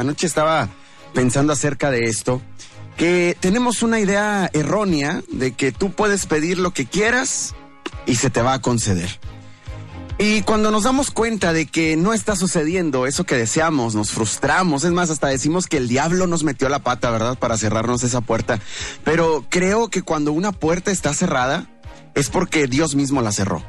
anoche estaba pensando acerca de esto, que tenemos una idea errónea de que tú puedes pedir lo que quieras y se te va a conceder. Y cuando nos damos cuenta de que no está sucediendo eso que deseamos, nos frustramos, es más, hasta decimos que el diablo nos metió la pata, ¿verdad? Para cerrarnos esa puerta. Pero creo que cuando una puerta está cerrada, es porque Dios mismo la cerró.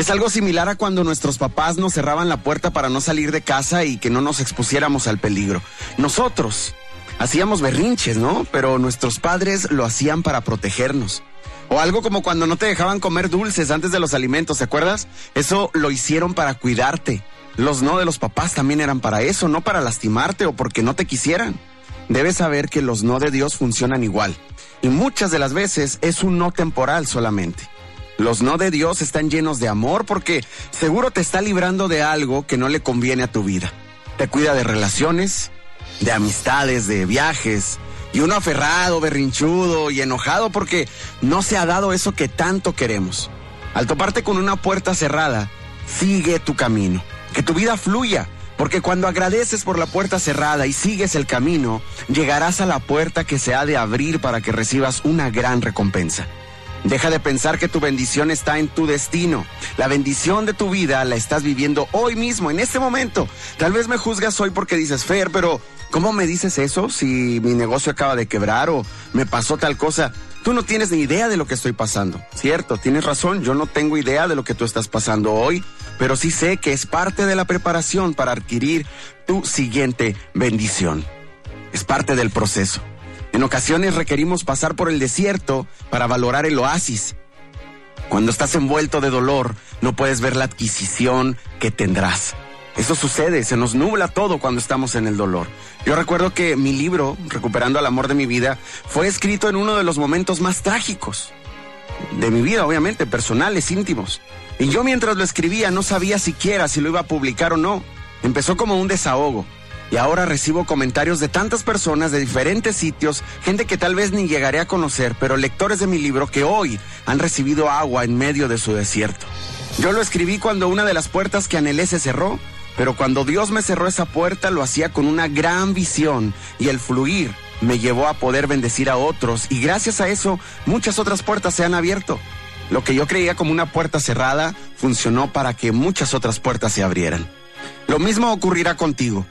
Es algo similar a cuando nuestros papás nos cerraban la puerta para no salir de casa y que no nos expusiéramos al peligro. Nosotros hacíamos berrinches, ¿no? Pero nuestros padres lo hacían para protegernos. O algo como cuando no te dejaban comer dulces antes de los alimentos, ¿te acuerdas? Eso lo hicieron para cuidarte. Los no de los papás también eran para eso, no para lastimarte o porque no te quisieran. Debes saber que los no de Dios funcionan igual. Y muchas de las veces es un no temporal solamente. Los no de Dios están llenos de amor porque seguro te está librando de algo que no le conviene a tu vida. Te cuida de relaciones, de amistades, de viajes, y uno aferrado, berrinchudo y enojado porque no se ha dado eso que tanto queremos. Al toparte con una puerta cerrada, sigue tu camino, que tu vida fluya, porque cuando agradeces por la puerta cerrada y sigues el camino, llegarás a la puerta que se ha de abrir para que recibas una gran recompensa. Deja de pensar que tu bendición está en tu destino. La bendición de tu vida la estás viviendo hoy mismo, en este momento. Tal vez me juzgas hoy porque dices, Fer, pero ¿cómo me dices eso si mi negocio acaba de quebrar o me pasó tal cosa? Tú no tienes ni idea de lo que estoy pasando. Cierto, tienes razón, yo no tengo idea de lo que tú estás pasando hoy, pero sí sé que es parte de la preparación para adquirir tu siguiente bendición. Es parte del proceso. En ocasiones requerimos pasar por el desierto para valorar el oasis. Cuando estás envuelto de dolor, no puedes ver la adquisición que tendrás. Eso sucede, se nos nubla todo cuando estamos en el dolor. Yo recuerdo que mi libro, Recuperando al amor de mi vida, fue escrito en uno de los momentos más trágicos de mi vida, obviamente, personales, íntimos. Y yo mientras lo escribía no sabía siquiera si lo iba a publicar o no. Empezó como un desahogo. Y ahora recibo comentarios de tantas personas de diferentes sitios, gente que tal vez ni llegaré a conocer, pero lectores de mi libro que hoy han recibido agua en medio de su desierto. Yo lo escribí cuando una de las puertas que anhelé se cerró, pero cuando Dios me cerró esa puerta lo hacía con una gran visión y el fluir me llevó a poder bendecir a otros y gracias a eso muchas otras puertas se han abierto. Lo que yo creía como una puerta cerrada funcionó para que muchas otras puertas se abrieran. Lo mismo ocurrirá contigo.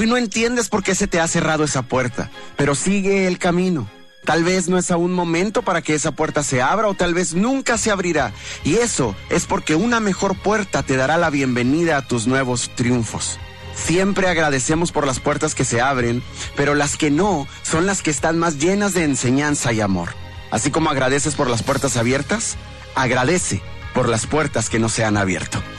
Hoy no entiendes por qué se te ha cerrado esa puerta, pero sigue el camino. Tal vez no es aún momento para que esa puerta se abra o tal vez nunca se abrirá. Y eso es porque una mejor puerta te dará la bienvenida a tus nuevos triunfos. Siempre agradecemos por las puertas que se abren, pero las que no son las que están más llenas de enseñanza y amor. Así como agradeces por las puertas abiertas, agradece por las puertas que no se han abierto.